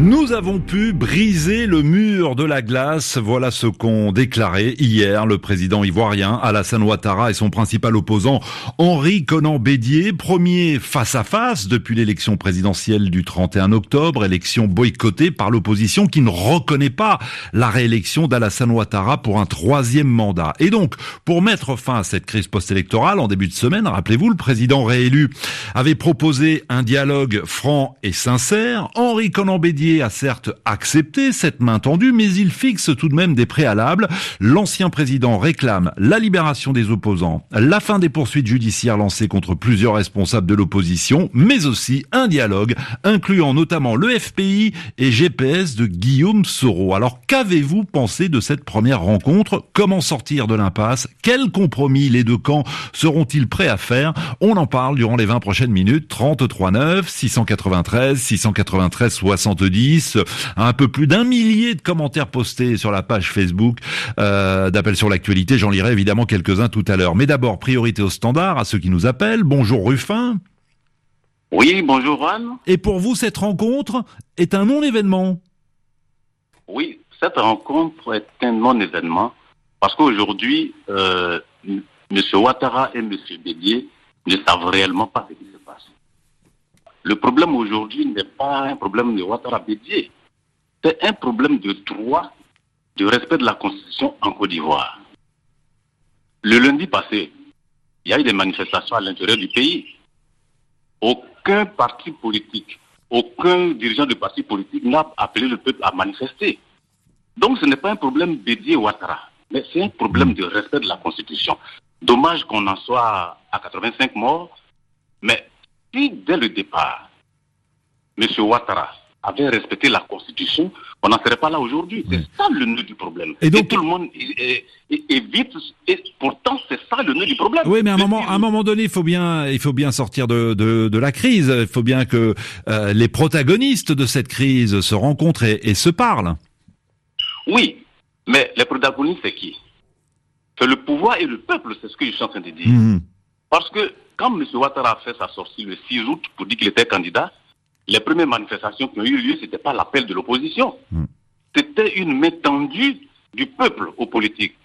Nous avons pu briser le mur de la glace. Voilà ce qu'ont déclaré hier le président ivoirien Alassane Ouattara et son principal opposant Henri Conan Bédier. Premier face à face depuis l'élection présidentielle du 31 octobre, élection boycottée par l'opposition qui ne reconnaît pas la réélection d'Alassane Ouattara pour un troisième mandat. Et donc, pour mettre fin à cette crise post-électorale, en début de semaine, rappelez-vous, le président réélu avait proposé un dialogue franc et sincère. Henri Conan Bédier a certes accepté cette main tendue, mais il fixe tout de même des préalables. L'ancien président réclame la libération des opposants, la fin des poursuites judiciaires lancées contre plusieurs responsables de l'opposition, mais aussi un dialogue incluant notamment le FPI et GPS de Guillaume Soro. Alors qu'avez-vous pensé de cette première rencontre? Comment sortir de l'impasse? Quels compromis les deux camps seront-ils prêts à faire? On en parle durant les 20 prochaines minutes. 33 9 693 693 70 un peu plus d'un millier de commentaires postés sur la page Facebook euh, d'appel sur l'actualité. J'en lirai évidemment quelques-uns tout à l'heure. Mais d'abord, priorité au standard, à ceux qui nous appellent. Bonjour Ruffin. Oui, bonjour Juan. Et pour vous, cette rencontre est un non-événement Oui, cette rencontre est un non-événement parce qu'aujourd'hui, euh, M. Ouattara et M. Bédier ne savent réellement pas ce qui se passe. Le problème aujourd'hui n'est pas un problème de Ouattara Bédier. C'est un problème de droit, de respect de la Constitution en Côte d'Ivoire. Le lundi passé, il y a eu des manifestations à l'intérieur du pays. Aucun parti politique, aucun dirigeant de parti politique n'a appelé le peuple à manifester. Donc ce n'est pas un problème Bédier Ouattara, mais c'est un problème de respect de la Constitution. Dommage qu'on en soit à 85 morts, mais si dès le départ, M. Ouattara avait respecté la Constitution, on n'en serait pas là aujourd'hui. C'est ça le nœud du problème. Et, donc, tout le monde évite, et pourtant c'est ça le nœud du problème. Oui, mais à un moment, à un moment donné, il faut bien, il faut bien sortir de, de, la crise. Il faut bien que euh, les protagonistes de cette crise se rencontrent et, se parlent. Oui, mais les protagonistes, c'est qui? C'est le pouvoir et le peuple, c'est ce que je suis en train de dire. Mmh. Parce que quand M. Ouattara a fait sa sortie le 6 août pour dire qu'il était candidat, les premières manifestations qui ont eu lieu, ce n'était pas l'appel de l'opposition. Hmm. C'était une main tendue du peuple aux politiques.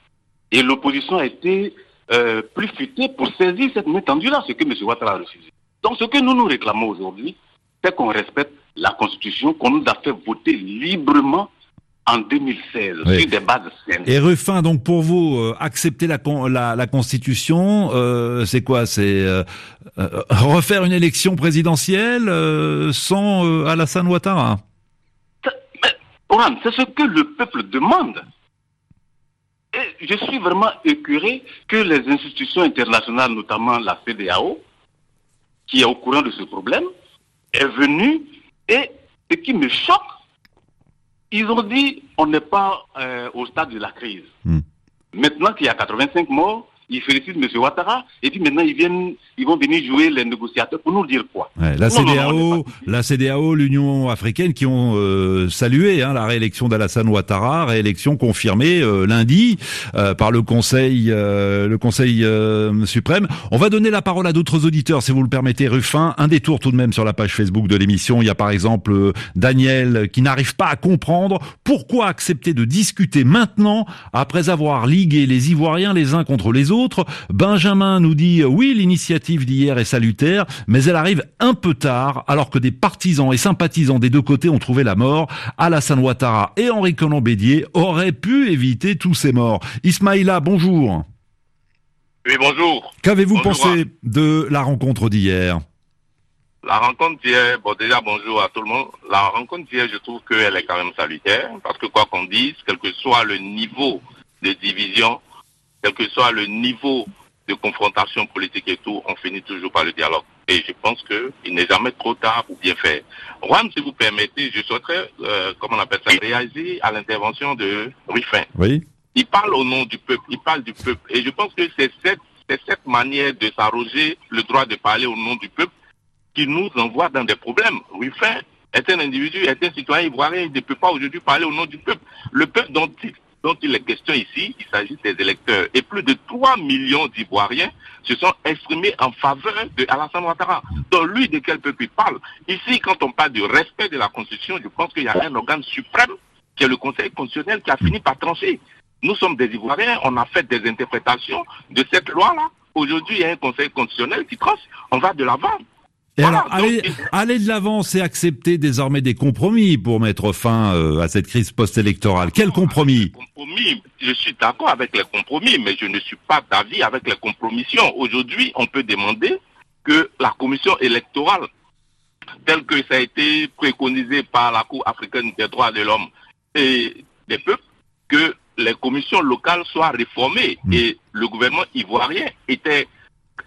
Et l'opposition a été euh, plus futée pour saisir cette main tendue-là, ce que M. Ouattara a refusé. Donc ce que nous nous réclamons aujourd'hui, c'est qu'on respecte la Constitution, qu'on nous a fait voter librement en 2016 sur des bases saines. Et Ruffin, donc pour vous, euh, accepter la, la, la Constitution, euh, c'est quoi? C'est euh, refaire une élection présidentielle sans Alassane Ouattara? C'est ce que le peuple demande. Et je suis vraiment écœuré que les institutions internationales, notamment la CDAO, qui est au courant de ce problème, est venue et ce qui me choque, ils ont dit on n'est pas euh, au stade de la crise. Hmm. Maintenant qu'il y a 85 morts, ils félicitent M. Ouattara et puis maintenant ils viennent, ils vont venir jouer les négociateurs pour nous dire quoi. la, CDAO, la CDAO, l'Union africaine qui ont euh, salué hein, la réélection d'Alassane Ouattara, réélection confirmée euh, lundi euh, par le Conseil, le Conseil suprême. On va donner la parole à d'autres auditeurs, si vous le permettez, Ruffin. Un détour tout de même sur la page Facebook de l'émission. Il y a par exemple Daniel qui n'arrive pas à comprendre pourquoi accepter de discuter maintenant après avoir ligué les Ivoiriens les uns contre les autres Benjamin nous dit oui, l'initiative d'hier est salutaire, mais elle arrive un peu tard, alors que des partisans et sympathisants des deux côtés ont trouvé la mort. Alassane Ouattara et Henri Conan Bédier auraient pu éviter tous ces morts. Ismaïla, bonjour. Oui, bonjour. Qu'avez-vous pensé de la rencontre d'hier? La rencontre d'hier, bon déjà bonjour à tout le monde. La rencontre d'hier, je trouve qu'elle est quand même salutaire, parce que quoi qu'on dise, quel que soit le niveau de division, quel que soit le niveau de confrontation politique et tout, on finit toujours par le dialogue. Et je pense qu'il n'est jamais trop tard pour bien faire. Juan, si vous permettez, je souhaiterais, euh, comment on appelle ça, réagir à l'intervention de Ruffin. Oui. Il parle au nom du peuple, il parle du peuple. Et je pense que c'est cette, cette manière de s'arroger le droit de parler au nom du peuple qui nous envoie dans des problèmes. Ruffin est un individu, est un citoyen ivoirien, il ne peut pas aujourd'hui parler au nom du peuple. Le peuple dont il, dont il est question ici, il s'agit des électeurs. Et plus de 3 millions d'Ivoiriens se sont exprimés en faveur de Ouattara. Donc lui, de quel peuple il parle? Ici, quand on parle du respect de la Constitution, je pense qu'il y a un organe suprême qui est le Conseil constitutionnel qui a fini par trancher. Nous sommes des Ivoiriens, on a fait des interprétations de cette loi-là. Aujourd'hui, il y a un Conseil constitutionnel qui tranche, on va de l'avant. Et alors, aller, aller de l'avant, c'est accepter désormais des compromis pour mettre fin euh, à cette crise post-électorale. Quel compromis Compromis, je suis d'accord avec les compromis, mais je ne suis pas d'avis avec les compromissions. Aujourd'hui, on peut demander que la commission électorale, telle que ça a été préconisé par la Cour africaine des droits de l'homme et des peuples, que les commissions locales soient réformées. Et le gouvernement ivoirien était,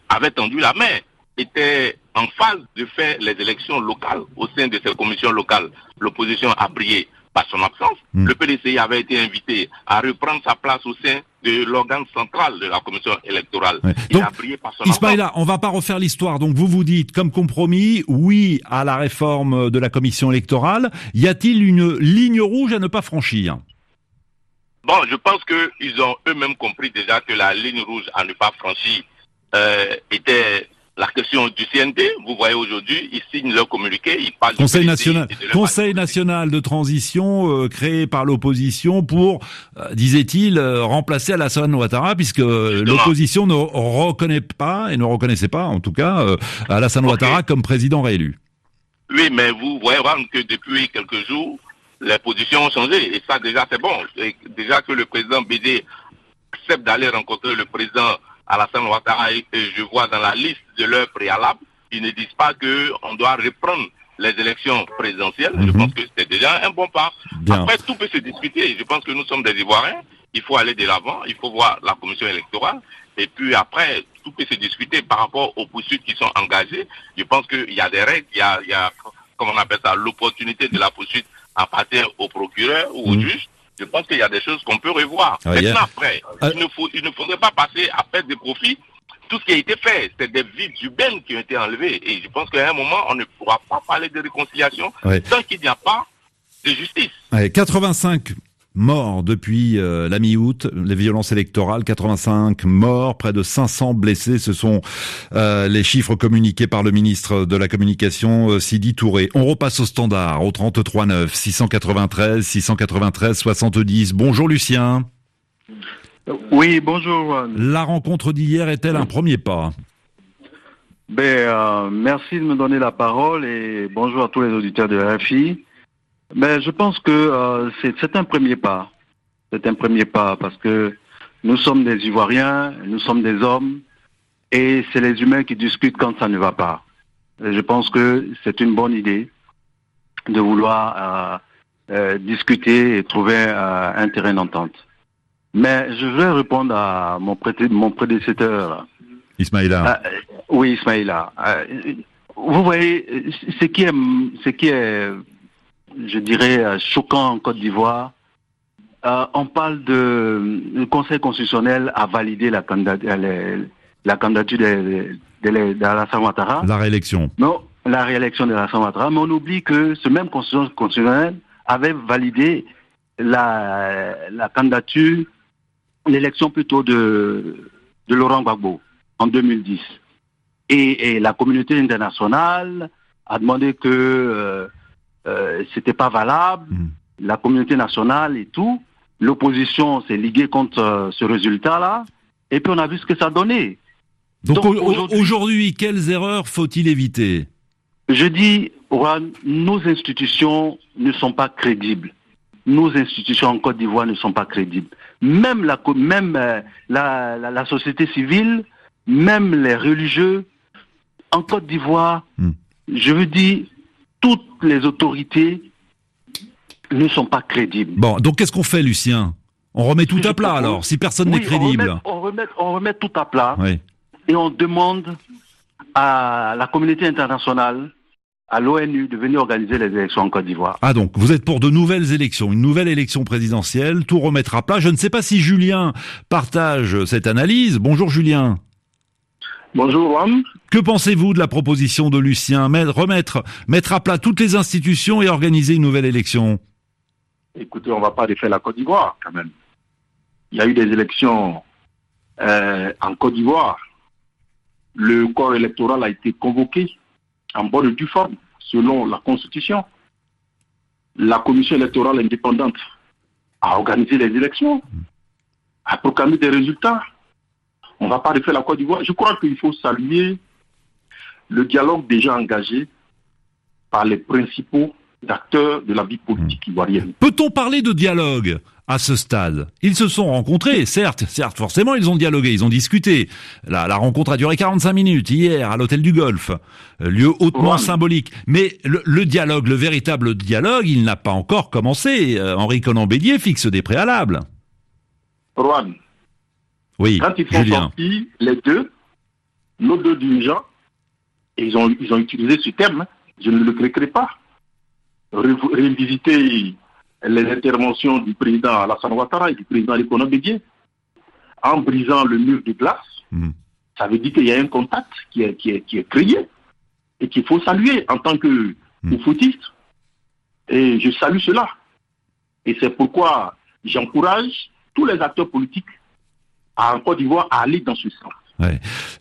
avait tendu la main, était en phase de faire les élections locales au sein de ces commissions locales. L'opposition a brillé par son absence. Mm. Le PDCI avait été invité à reprendre sa place au sein de l'organe central de la commission électorale. Ouais. Il Donc, a brillé par son absence. Ismaïla, on va pas refaire l'histoire. Donc vous vous dites, comme compromis, oui à la réforme de la commission électorale. Y a-t-il une ligne rouge à ne pas franchir? Bon, je pense qu'ils ont eux-mêmes compris déjà que la ligne rouge à ne pas franchir euh, était la question du CNT. Vous voyez aujourd'hui, ils signent leur communiqué, ils parlent du Conseil PDCI national, Conseil national de transition euh, créé par l'opposition pour, euh, disait-il, euh, remplacer Alassane Ouattara, puisque l'opposition ne reconnaît pas et ne reconnaissait pas, en tout cas, Alassane. Ouattara comme président réélu. Oui, mais vous voyez vraiment que depuis quelques jours, les positions ont changé. Et ça, déjà, c'est bon. Et déjà que le président BD accepte d'aller rencontrer le président Alassane Ouattara et et je vois dans la liste de leurs préalables, ils ne disent pas qu'on doit reprendre les élections présidentielles. Je Mhm. pense que c'est déjà un bon pas. Bien. Après, tout peut se discuter. Je pense que nous sommes des Ivoiriens. Il faut aller de l'avant. Il faut voir la commission électorale. Et puis après, tout peut se discuter par rapport aux poursuites qui sont engagées. Je pense qu'il y a des règles. Il y a, il y a comment on appelle ça, l'opportunité de la poursuite appartient au procureur ou au Mhm. juge. Je pense qu'il y a des choses qu'on peut revoir. Ah, Maintenant, après, Ah. il, ne faut, il ne faudrait pas passer à perdre des profits tout ce qui a été fait. C'est des vies urbaines qui ont été enlevées. Et je pense qu'à un moment, on ne pourra pas parler de réconciliation Ouais. tant qu'il n'y a pas de justice. Ouais, 85 morts depuis euh, la mi-août, les violences électorales, 85 morts, près de 500 blessés, ce sont euh, les chiffres communiqués par le ministre de la Communication, euh, Sidi Touré. On repasse au standard, au 33 9, 693, 693, 70. Bonjour Lucien. Oui, bonjour. La rencontre d'hier est-elle un premier pas Ben, euh, merci de me donner la parole et bonjour à tous les auditeurs de RFI. Ben, je pense que euh, c'est un premier pas. C'est un premier pas parce que nous sommes des Ivoiriens, nous sommes des hommes et c'est les humains qui discutent quand ça ne va pas. Et je pense que c'est une bonne idée de vouloir euh, discuter et trouver un terrain d'entente. Mais je vais répondre à mon, mon prédécesseur. Ismaïla. Ah, euh, oui, Ismaïla. Euh, vous voyez, ce qui est, ce qui est, je dirais, euh, choquant en Côte d'Ivoire, euh, on parle de le Conseil constitutionnel a validé la candidature, la candidature de, de, de, d'Alassane Ouattara. La réélection. Non, la réélection de Alassane Ouattara, mais on oublie que ce même Conseil constitutionnel avait validé la, la candidature, l'élection plutôt de, de Laurent Gbagbo en 2010. Et, et la communauté internationale a demandé que euh, euh, c'était pas valable, Mm. la communauté nationale et tout. L'opposition s'est liguée contre euh, ce résultat-là, et puis on a vu ce que ça donnait. Donc, Donc, au- au- aujourd'hui- quelles erreurs faut-il éviter? Je dis, nos institutions ne sont pas crédibles. Nos institutions en Côte d'Ivoire ne sont pas crédibles. Même la, même euh, la, la, la société civile, même les religieux, en Côte d'Ivoire, Hmm. je veux dire, toutes les autorités ne sont pas crédibles. Bon, donc qu'est-ce qu'on fait, Lucien? On remet tout à plat alors, si personne Oui, n'est crédible. On remet, on, remet, on remet tout à plat Oui. et on demande à la communauté internationale, à l'ONU, de venir organiser les élections en Côte d'Ivoire. Ah donc, vous êtes pour de nouvelles élections, une nouvelle élection présidentielle, tout remettre à plat. Je ne sais pas si Julien partage cette analyse. Bonjour Julien. Bonjour, Juan. Que pensez-vous de la proposition de Lucien Remettre, mettre à plat toutes les institutions et organiser une nouvelle élection? Écoutez, on ne va pas défaire la Côte d'Ivoire, quand même. Il y a eu des élections euh, en Côte d'Ivoire. Le corps électoral a été convoqué en bonne et due forme, selon la Constitution. La commission électorale indépendante a organisé les élections, a proclamé des résultats. On ne va pas refaire la Côte d'Ivoire. Je crois qu'il faut saluer le dialogue déjà engagé par les principaux acteurs de la vie politique ivoirienne. Peut-on parler de dialogue à ce stade? Ils se sont rencontrés, certes, certes, forcément, ils ont dialogué, ils ont discuté. La, la rencontre a duré 45 minutes hier à l'hôtel du Golfe, lieu hautement symbolique. Mais le, dialogue, le véritable dialogue, il n'a pas encore commencé. Euh, Henri Conan-Bédier fixe des préalables. Rouen, oui, Quand ils sont sortis, les deux, nos deux dirigeants, et ils ont, ils ont utilisé ce terme, je ne le regrette pas, révisiter les interventions du président Alassane Ouattara et du président Lécono Bédier, en brisant le mur de glace, mhm. ça veut dire qu'il y a un contact qui est, qui est, qui est créé et qu'il faut saluer en tant que mmh. footiste. Et je salue cela. Et c'est pourquoi j'encourage tous les acteurs politiques en Côte d'Ivoire à aller dans ce sens. Ouais.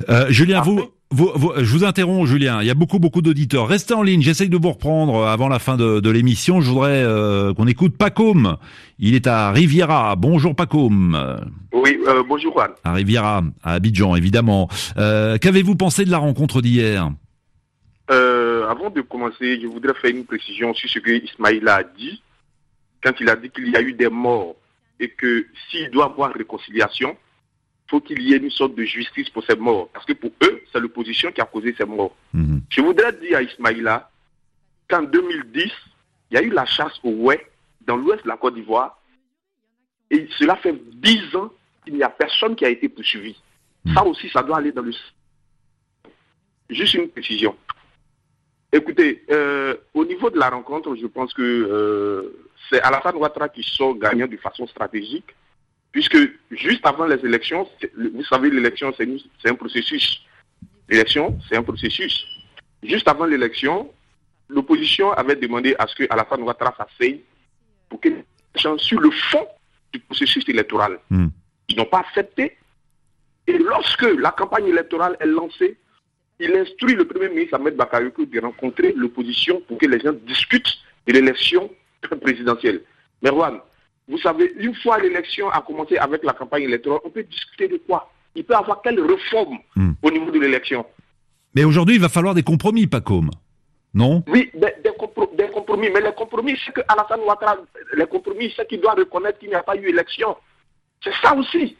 Euh, Julien, vous, je vous interromps, Julien. Il y a beaucoup, beaucoup d'auditeurs. Restez en ligne. J'essaye de vous reprendre avant la fin de, l'émission. Je voudrais euh, qu'on écoute Pacôme. Il est à Riviera. Bonjour, Pacôme. Oui, euh, bonjour, Juan. À Riviera, à Abidjan, évidemment. Euh, qu'avez-vous pensé de la rencontre d'hier? Avant de commencer, je voudrais faire une précision sur ce que Ismaïla a dit. Quand il a dit qu'il y a eu des morts et que s'il doit avoir réconciliation, faut qu'il y ait une sorte de justice pour ces morts. Parce que pour eux, c'est l'opposition qui a causé ces morts. Mhm. Je voudrais dire à Ismaïla qu'en 2010, il y a eu la chasse au Ouai dans l'ouest de la Côte d'Ivoire. Et cela fait dix ans qu'il n'y a personne qui a été poursuivi. Mhm. Ça aussi, ça doit aller dans le... Juste une précision. Écoutez, euh, au niveau de la rencontre, je pense que euh, c'est Alassane Ouattara qui sort gagnant de façon stratégique Puisque juste avant les élections, vous savez, l'élection, c'est un processus. L'élection, c'est un processus. Juste avant l'élection, l'opposition avait demandé à ce que Alassane Ouattara s'asseye pour qu'il sur le fond du processus électoral. Hmm. Ils n'ont pas accepté. Et lorsque la campagne électorale est lancée, il instruit le Premier ministre Ahmed Bakayoko de rencontrer l'opposition pour que les gens discutent de l'élection présidentielle. Mais vous savez, une fois l'élection a commencé avec la campagne électorale, on peut discuter de quoi? Il peut y avoir quelle réforme hmm. au niveau de l'élection? Mais aujourd'hui, il va falloir des compromis, Pacôme. Non? Oui, des, compromis. Mais les compromis, c'est que Alassane Ouattara, les compromis, c'est qu'il doit reconnaître qu'il n'y a pas eu élection. C'est ça aussi.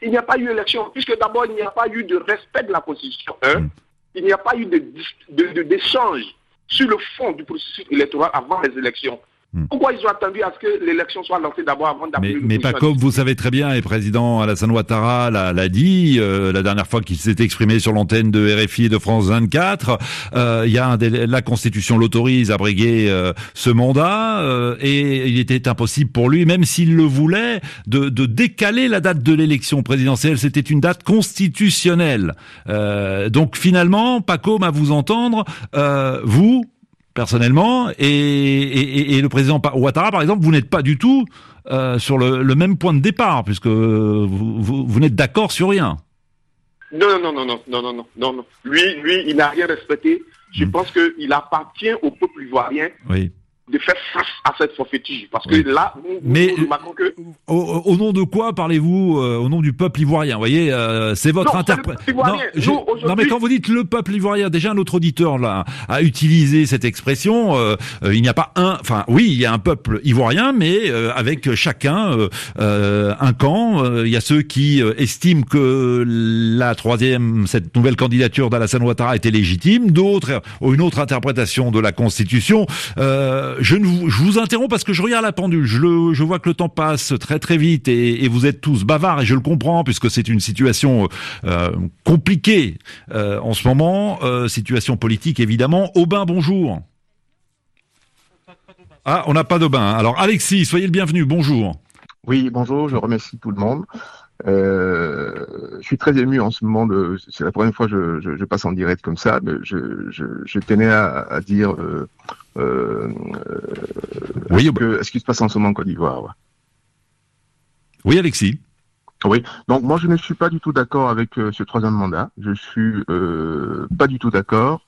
Il n'y a pas eu élection, puisque d'abord, il n'y a pas eu de respect de la Constitution. Hein? Hmm. Il n'y a pas eu d'échange sur le fond du processus électoral avant les élections. Hmm. Pourquoi ils ont attendu à ce que l'élection soit lancée d'abord avant d'appeler Mais, mais pas comme vous savez très bien, et président Alassane Ouattara l'a dit euh, la dernière fois qu'il s'est exprimé sur l'antenne de RFI et de France 24. Euh, il y a un la Constitution l'autorise à briguer euh, ce mandat et il était impossible pour lui, même s'il le voulait, de, de, décaler la date de l'élection présidentielle. C'était une date constitutionnelle. donc finalement, pas comme à vous entendre, vous personnellement, et, le président Ouattara, par exemple, vous n'êtes pas du tout euh, sur le, même point de départ, puisque vous, vous, n'êtes d'accord sur rien. Non, non, non, non, non, non, non, non, non. Lui, lui, il n'a rien respecté. Je hmm. pense qu'il appartient au peuple ivoirien oui de faire face à cette forfaiture. Parce que là, nous, Mais que... Au, nom de quoi parlez-vous euh, Au nom du peuple ivoirien Vous voyez, euh, c'est votre interprétation. Non, mais quand vous dites le peuple ivoirien, déjà un autre auditeur là a utilisé cette expression. Euh, il n'y a pas un... Enfin, oui, il y a un peuple ivoirien, mais avec chacun un camp. Il y a ceux qui estiment que la troisième, cette nouvelle candidature d'Alassane Ouattara était légitime. D'autres ont une autre interprétation de la Constitution. Euh, je, vous, interromps parce que je regarde la pendule. Je, vois que le temps passe très très vite et, et vous êtes tous bavards et je le comprends puisque c'est une situation euh, compliquée euh, en ce moment, euh, situation politique évidemment. Aubin, bonjour. Ah, on n'a pas d'Aubin. Alors Alexis, soyez le bienvenu. Bonjour. Oui, bonjour. Je remercie tout le monde. Euh, je suis très ému en ce moment. De, c'est la première fois que je, je, je, passe en direct comme ça. Mais je, je, je tenais à, à dire euh, euh, oui, ce, que, ce qui se passe en ce moment en Côte d'Ivoire. Ouais. Oui, Alexis. Oui, donc moi je ne suis pas du tout d'accord avec euh, ce troisième mandat. Je suis euh, pas du tout d'accord.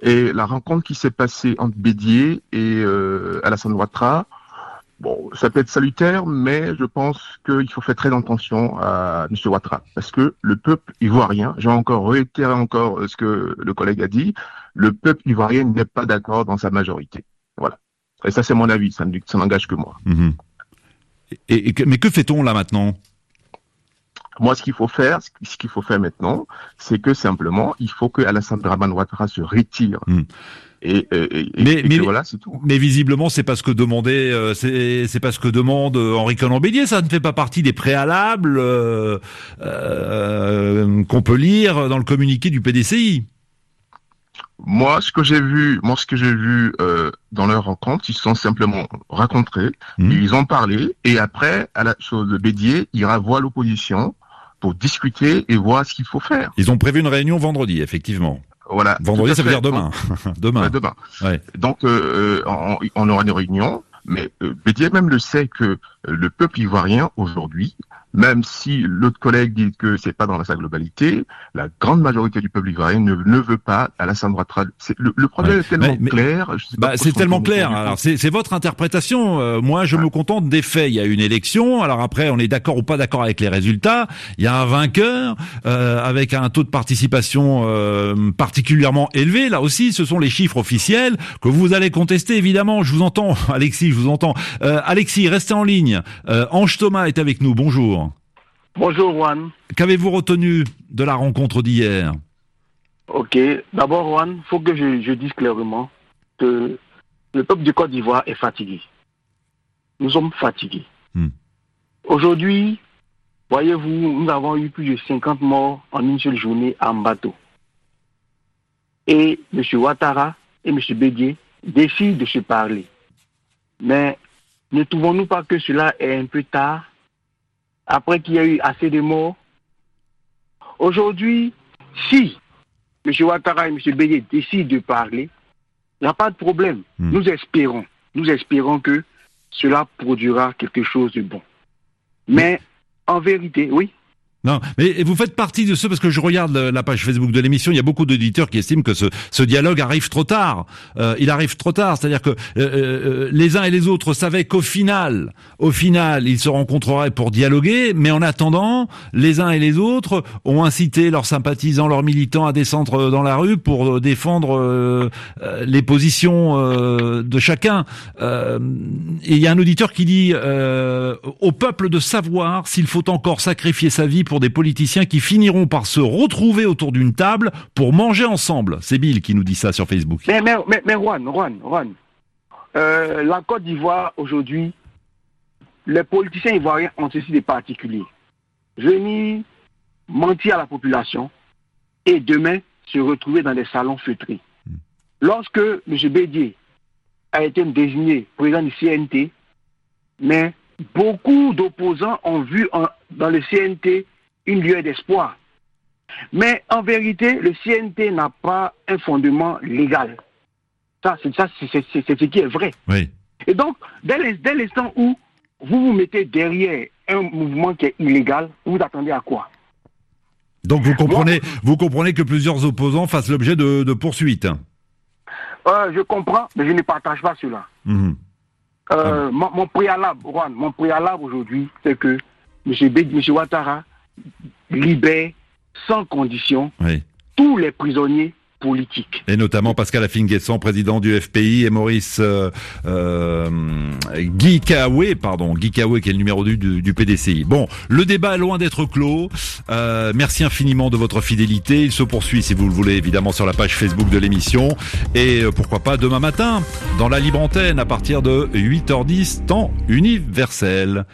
Et la rencontre qui s'est passée entre Bédier et euh, Alassane Ouattara, bon, ça peut être salutaire, mais je pense qu'il faut faire très attention à M. Ouattara, parce que le peuple ivoirien, j'ai encore réitéré encore ce que le collègue a dit, le peuple ivoirien n'est pas d'accord dans sa majorité. Voilà. Et ça c'est mon avis, ça n'engage que moi. Mmh. Et, et, mais que fait-on là maintenant? Moi, ce qu'il faut faire, ce qu'il faut faire maintenant, c'est que simplement, il faut que Alassane Draman Ouattara se retire. Mm. Et, et, mais, et mais, voilà, c'est tout. Mais visiblement, c'est pas ce que demandait, euh, c'est pas ce que demande Henri Conan Bédier. Ça ne fait pas partie des préalables euh, euh, qu'on peut lire dans le communiqué du PDCI. Moi, ce que j'ai vu, moi, ce que j'ai vu euh, dans leur rencontre, ils se sont simplement rencontrés, mmh. ils ont parlé, et après, à la chose de Bédier, il revoit l'opposition pour discuter et voir ce qu'il faut faire. Ils ont prévu une réunion vendredi, effectivement. Voilà. Vendredi, ça veut dire demain. demain. Ouais, demain. Ouais. Donc, euh, on, on, aura une réunion, mais euh, Bédier même le sait que le peuple ivoirien aujourd'hui même si l'autre collègue dit que c'est pas dans sa globalité, la grande majorité du peuple ivoirien ne, ne veut pas Alassane Ouattara. Le, le, problème ouais. est tellement mais, mais, clair. Bah, c'est tellement clair. Alors c'est votre interprétation. Euh, moi, je ouais. me contente des faits. Il y a une élection. Alors après, on est d'accord ou pas d'accord avec les résultats. Il y a un vainqueur euh, avec un taux de participation euh, particulièrement élevé. Là aussi, ce sont les chiffres officiels que vous allez contester. Évidemment, je vous entends, Alexis. Je vous entends. Euh, Alexis, restez en ligne. Ange Thomas est avec nous. Bonjour. Bonjour Juan. Qu'avez-vous retenu de la rencontre d'hier? Ok, d'abord Juan, il faut que je, je, dise clairement que le peuple du Côte d'Ivoire est fatigué. Nous sommes fatigués. Hmm. Aujourd'hui, voyez-vous, nous avons eu plus de 50 morts en une seule journée en bateau. Et M. Ouattara et M. Bédier décident de se parler. Mais ne trouvons-nous pas que cela est un peu tard après qu'il y a eu assez de morts. Aujourd'hui, si M. Ouattara et M. Bédier décident de parler, il n'y a pas de problème. Hmm. Mmh. Nous espérons, nous espérons que cela produira quelque chose de bon. Mais en vérité, oui. Non, mais vous faites partie de ceux, parce que je regarde la page Facebook de l'émission, il y a beaucoup d'auditeurs qui estiment que ce, ce, dialogue arrive trop tard. Euh, il arrive trop tard, c'est-à-dire que euh, euh, les uns et les autres savaient qu'au final, au final, ils se rencontreraient pour dialoguer, mais en attendant, les uns et les autres ont incité leurs sympathisants, leurs militants à descendre dans la rue pour défendre euh, les positions euh, de chacun. Euh, et il y a un auditeur qui dit au peuple de savoir s'il faut encore sacrifier sa vie pour des politiciens qui finiront par se retrouver autour d'une table pour manger ensemble. C'est Bill qui nous dit ça sur Facebook. Mais, mais, mais, mais Juan, Juan, Juan, euh, la Côte d'Ivoire aujourd'hui, les politiciens ivoiriens ont ceci de particulier. Venir mentir à la population et demain se retrouver dans des salons feutrés. Lorsque M. Bédier a été désigné président du CNT, mais beaucoup d'opposants ont vu dans le CNT une lueur d'espoir. Mais en vérité, le CNT n'a pas un fondement légal. Ça, c'est ça, c'est ce qui est vrai. Oui. Et donc, dès l'instant où vous vous mettez derrière un mouvement qui est illégal, vous attendez à quoi? Donc vous comprenez, Moi, vous comprenez que plusieurs opposants fassent l'objet de, de, poursuites. Euh, je comprends, mais je ne partage pas cela. Mmh. Euh, ah. mon, mon, préalable, Juan, mon préalable aujourd'hui, c'est que M. Bed, M. Ouattara libère sans condition oui. tous les prisonniers politiques. Et notamment Pascal Affinguesson, président du FPI, et Maurice euh, euh, Guy Kawe, pardon, Guy qui est le numéro du, du, du PDCI. Bon, le débat est loin d'être clos. Euh, merci infiniment de votre fidélité. Il se poursuit, si vous le voulez, évidemment sur la page Facebook de l'émission. Et euh, pourquoi pas demain matin, dans la libre antenne, à partir de 8h10, temps universel.